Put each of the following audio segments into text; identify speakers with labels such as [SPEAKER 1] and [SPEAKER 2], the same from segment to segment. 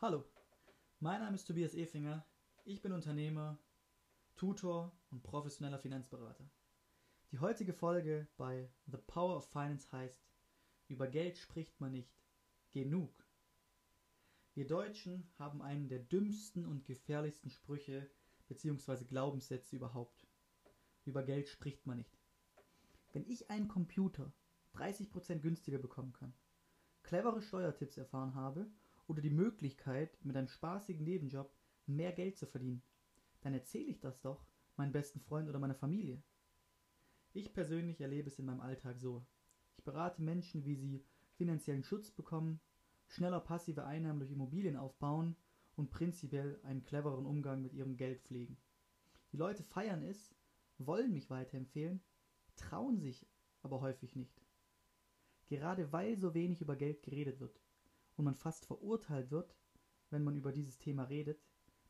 [SPEAKER 1] Hallo, mein Name ist Tobias Efinger. Ich bin Unternehmer, Tutor und professioneller Finanzberater. Die heutige Folge bei The Power of Finance heißt Über Geld spricht man nicht genug. Wir Deutschen haben einen der dümmsten und gefährlichsten Sprüche bzw. Glaubenssätze überhaupt. Über Geld spricht man nicht. Wenn ich einen Computer 30% günstiger bekommen kann, clevere Steuertipps erfahren habe oder die Möglichkeit, mit einem spaßigen Nebenjob mehr Geld zu verdienen, dann erzähle ich das doch meinem besten Freund oder meiner Familie. Ich persönlich erlebe es in meinem Alltag so. Ich berate Menschen, wie sie finanziellen Schutz bekommen, schneller passive Einnahmen durch Immobilien aufbauen und prinzipiell einen cleveren Umgang mit ihrem Geld pflegen. Die Leute feiern es, wollen mich weiterempfehlen, trauen sich aber häufig nicht. Gerade weil so wenig über Geld geredet wird und man fast verurteilt wird, wenn man über dieses Thema redet,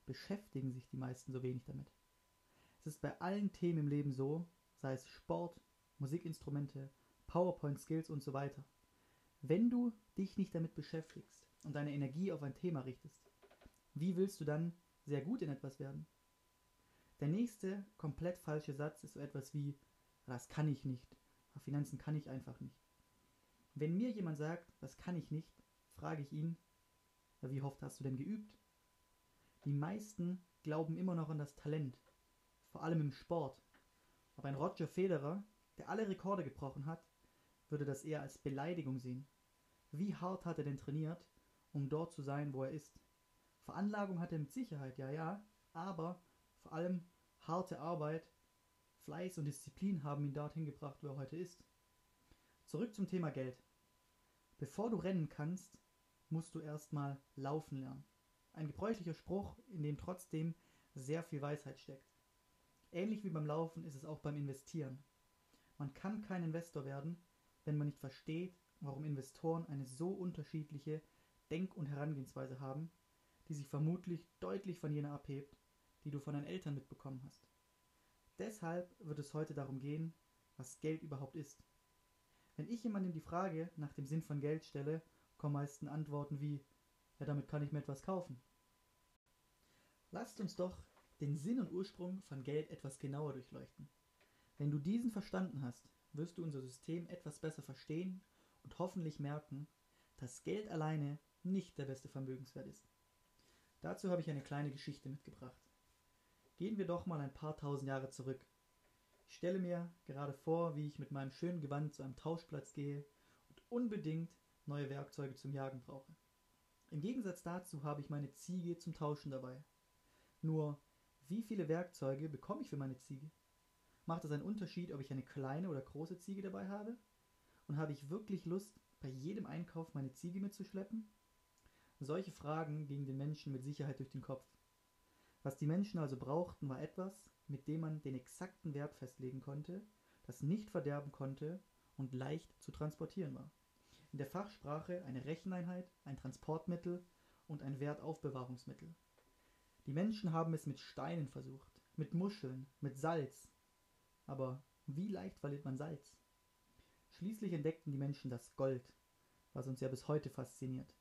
[SPEAKER 1] beschäftigen sich die meisten so wenig damit. Es ist bei allen Themen im Leben so, sei es Sport, Musikinstrumente, PowerPoint-Skills und so weiter. Wenn du dich nicht damit beschäftigst und deine Energie auf ein Thema richtest, wie willst du dann sehr gut in etwas werden? Der nächste komplett falsche Satz ist so etwas wie, das kann ich nicht, Finanzen kann ich einfach nicht. Wenn mir jemand sagt, das kann ich nicht, frage ich ihn, wie oft hast du denn geübt? Die meisten glauben immer noch an das Talent, vor allem im Sport. Aber ein Roger Federer, der alle Rekorde gebrochen hat, würde das eher als Beleidigung sehen. Wie hart hat er denn trainiert, um dort zu sein, wo er ist? Veranlagung hat er mit Sicherheit, ja, ja, aber vor allem harte Arbeit, Fleiß und Disziplin haben ihn dorthin gebracht, wo er heute ist. Zurück zum Thema Geld. Bevor du rennen kannst, musst du erstmal laufen lernen. Ein gebräuchlicher Spruch, in dem trotzdem sehr viel Weisheit steckt. Ähnlich wie beim Laufen ist es auch beim Investieren. Man kann kein Investor werden, wenn man nicht versteht, warum Investoren eine so unterschiedliche Denk- und Herangehensweise haben, die sich vermutlich deutlich von jener abhebt, die du von deinen Eltern mitbekommen hast. Deshalb wird es heute darum gehen, was Geld überhaupt ist. Wenn ich jemandem die Frage nach dem Sinn von Geld stelle, kommen meistens Antworten wie, ja, damit kann ich mir etwas kaufen. Lasst uns doch den Sinn und Ursprung von Geld etwas genauer durchleuchten. Wenn du diesen verstanden hast, wirst du unser System etwas besser verstehen und hoffentlich merken, dass Geld alleine nicht der beste Vermögenswert ist. Dazu habe ich eine kleine Geschichte mitgebracht. Gehen wir doch mal ein paar tausend Jahre zurück. Ich stelle mir gerade vor, wie ich mit meinem schönen Gewand zu einem Tauschplatz gehe und unbedingt neue Werkzeuge zum Jagen brauche. Im Gegensatz dazu habe ich meine Ziege zum Tauschen dabei. Nur, wie viele Werkzeuge bekomme ich für meine Ziege? Macht es einen Unterschied, ob ich eine kleine oder große Ziege dabei habe? Und habe ich wirklich Lust, bei jedem Einkauf meine Ziege mitzuschleppen? Solche Fragen gingen den Menschen mit Sicherheit durch den Kopf. Was die Menschen also brauchten, war etwas, mit dem man den exakten Wert festlegen konnte, das nicht verderben konnte und leicht zu transportieren war. In der Fachsprache eine Recheneinheit, ein Transportmittel und ein Wertaufbewahrungsmittel. Die Menschen haben es mit Steinen versucht, mit Muscheln, mit Salz. Aber wie leicht verliert man Salz? Schließlich entdeckten die Menschen das Gold, was uns ja bis heute fasziniert.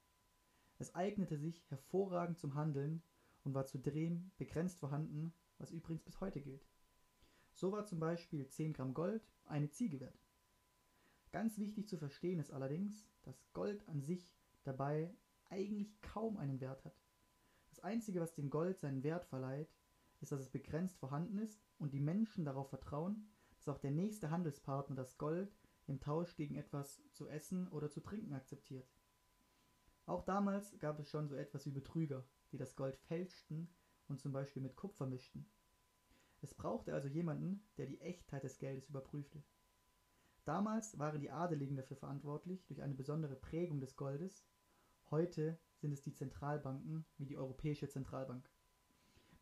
[SPEAKER 1] Es eignete sich hervorragend zum Handeln und war zudem begrenzt vorhanden, was übrigens bis heute gilt. So war zum Beispiel 10 Gramm Gold eine Ziege wert. Ganz wichtig zu verstehen ist allerdings, dass Gold an sich dabei eigentlich kaum einen Wert hat. Das Einzige, was dem Gold seinen Wert verleiht, ist, dass es begrenzt vorhanden ist und die Menschen darauf vertrauen, dass auch der nächste Handelspartner das Gold im Tausch gegen etwas zu essen oder zu trinken akzeptiert. Auch damals gab es schon so etwas wie Betrüger, die das Gold fälschten und zum Beispiel mit Kupfer mischten. Es brauchte also jemanden, der die Echtheit des Geldes überprüfte. Damals waren die Adeligen dafür verantwortlich durch eine besondere Prägung des Goldes, heute sind es die Zentralbanken wie die Europäische Zentralbank.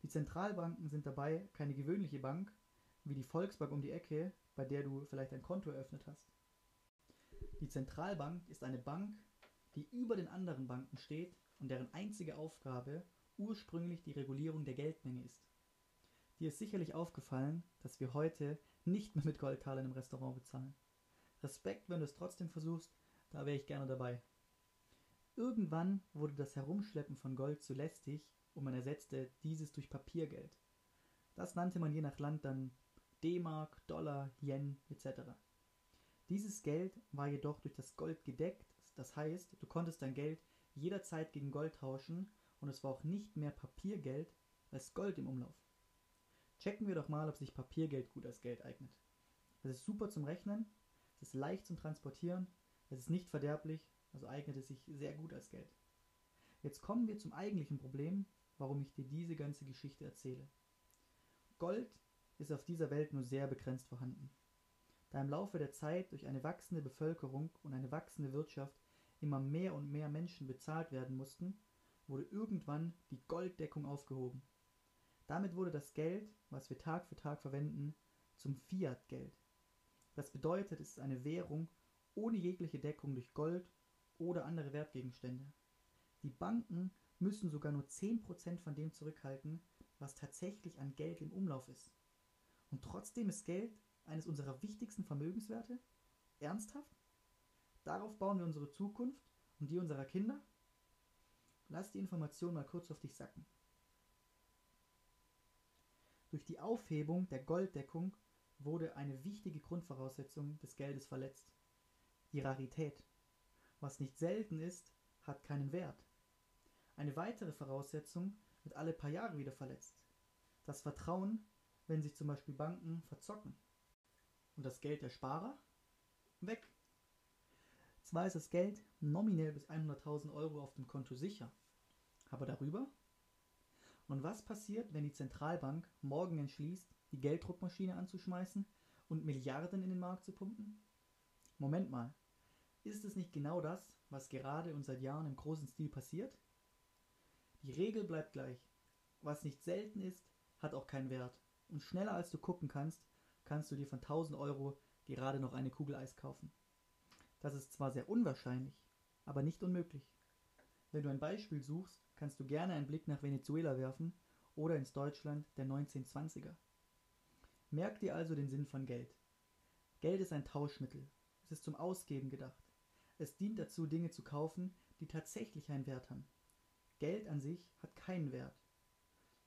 [SPEAKER 1] Die Zentralbanken sind dabei keine gewöhnliche Bank wie die Volksbank um die Ecke, bei der du vielleicht ein Konto eröffnet hast. Die Zentralbank ist eine Bank, die über den anderen Banken steht und deren einzige Aufgabe ursprünglich die Regulierung der Geldmenge ist. Dir ist sicherlich aufgefallen, dass wir heute nicht mehr mit Goldtalern im Restaurant bezahlen. Respekt, wenn du es trotzdem versuchst, da wäre ich gerne dabei. Irgendwann wurde das Herumschleppen von Gold zu lästig und man ersetzte dieses durch Papiergeld. Das nannte man je nach Land dann D-Mark, Dollar, Yen etc. Dieses Geld war jedoch durch das Gold gedeckt, das heißt, du konntest dein Geld jederzeit gegen Gold tauschen und es war auch nicht mehr Papiergeld als Gold im Umlauf. Checken wir doch mal, ob sich Papiergeld gut als Geld eignet. Es ist super zum Rechnen, es ist leicht zum Transportieren, es ist nicht verderblich, also eignet es sich sehr gut als Geld. Jetzt kommen wir zum eigentlichen Problem, warum ich dir diese ganze Geschichte erzähle. Gold ist auf dieser Welt nur sehr begrenzt vorhanden. Da im Laufe der Zeit durch eine wachsende Bevölkerung und eine wachsende Wirtschaft immer mehr und mehr Menschen bezahlt werden mussten, wurde irgendwann die Golddeckung aufgehoben. Damit wurde das Geld, was wir Tag für Tag verwenden, zum Fiat-Geld. Das bedeutet, es ist eine Währung ohne jegliche Deckung durch Gold oder andere Wertgegenstände. Die Banken müssen sogar nur 10% von dem zurückhalten, was tatsächlich an Geld im Umlauf ist. Und trotzdem ist Geld eines unserer wichtigsten Vermögenswerte? Ernsthaft? Darauf bauen wir unsere Zukunft und die unserer Kinder? Lass die Information mal kurz auf dich sacken. Durch die Aufhebung der Golddeckung wurde eine wichtige Grundvoraussetzung des Geldes verletzt. Die Rarität. Was nicht selten ist, hat keinen Wert. Eine weitere Voraussetzung wird alle paar Jahre wieder verletzt. Das Vertrauen, wenn sich zum Beispiel Banken verzocken. Und das Geld der Sparer? Weg. Zwar ist das Geld nominell bis 100.000 Euro auf dem Konto sicher, aber darüber? Und was passiert, wenn die Zentralbank morgen entschließt, die Gelddruckmaschine anzuschmeißen und Milliarden in den Markt zu pumpen? Moment mal, ist es nicht genau das, was gerade und seit Jahren im großen Stil passiert? Die Regel bleibt gleich. Was nicht selten ist, hat auch keinen Wert. Und schneller als du gucken kannst, kannst du dir von 1000 Euro gerade noch eine Kugel Eis kaufen. Das ist zwar sehr unwahrscheinlich, aber nicht unmöglich. Wenn du ein Beispiel suchst, kannst du gerne einen Blick nach Venezuela werfen oder ins Deutschland der 1920er. Merk dir also den Sinn von Geld. Geld ist ein Tauschmittel. Es ist zum Ausgeben gedacht. Es dient dazu, Dinge zu kaufen, die tatsächlich einen Wert haben. Geld an sich hat keinen Wert.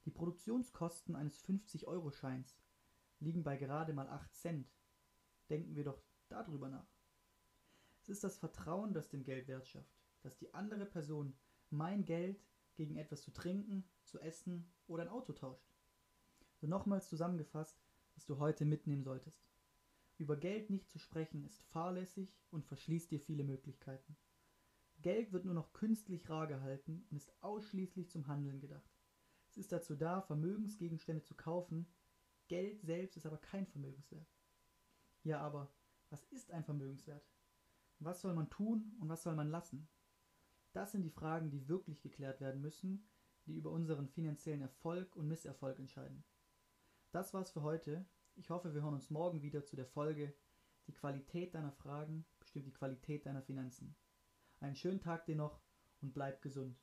[SPEAKER 1] Die Produktionskosten eines 50-Euro-Scheins liegen bei gerade mal 8 Cent. Denken wir doch darüber nach. Es ist das Vertrauen, das dem Geld Wert schafft, dass die andere Person mein Geld gegen etwas zu trinken, zu essen oder ein Auto tauscht. So nochmals zusammengefasst, was du heute mitnehmen solltest. Über Geld nicht zu sprechen ist fahrlässig und verschließt dir viele Möglichkeiten. Geld wird nur noch künstlich rar gehalten und ist ausschließlich zum Handeln gedacht. Es ist dazu da, Vermögensgegenstände zu kaufen, Geld selbst ist aber kein Vermögenswert. Ja, aber was ist ein Vermögenswert? Was soll man tun und was soll man lassen? Das sind die Fragen, die wirklich geklärt werden müssen, die über unseren finanziellen Erfolg und Misserfolg entscheiden. Das war's für heute. Ich hoffe, wir hören uns morgen wieder zu der Folge Die Qualität deiner Fragen bestimmt die Qualität deiner Finanzen. Einen schönen Tag dir noch und bleib gesund.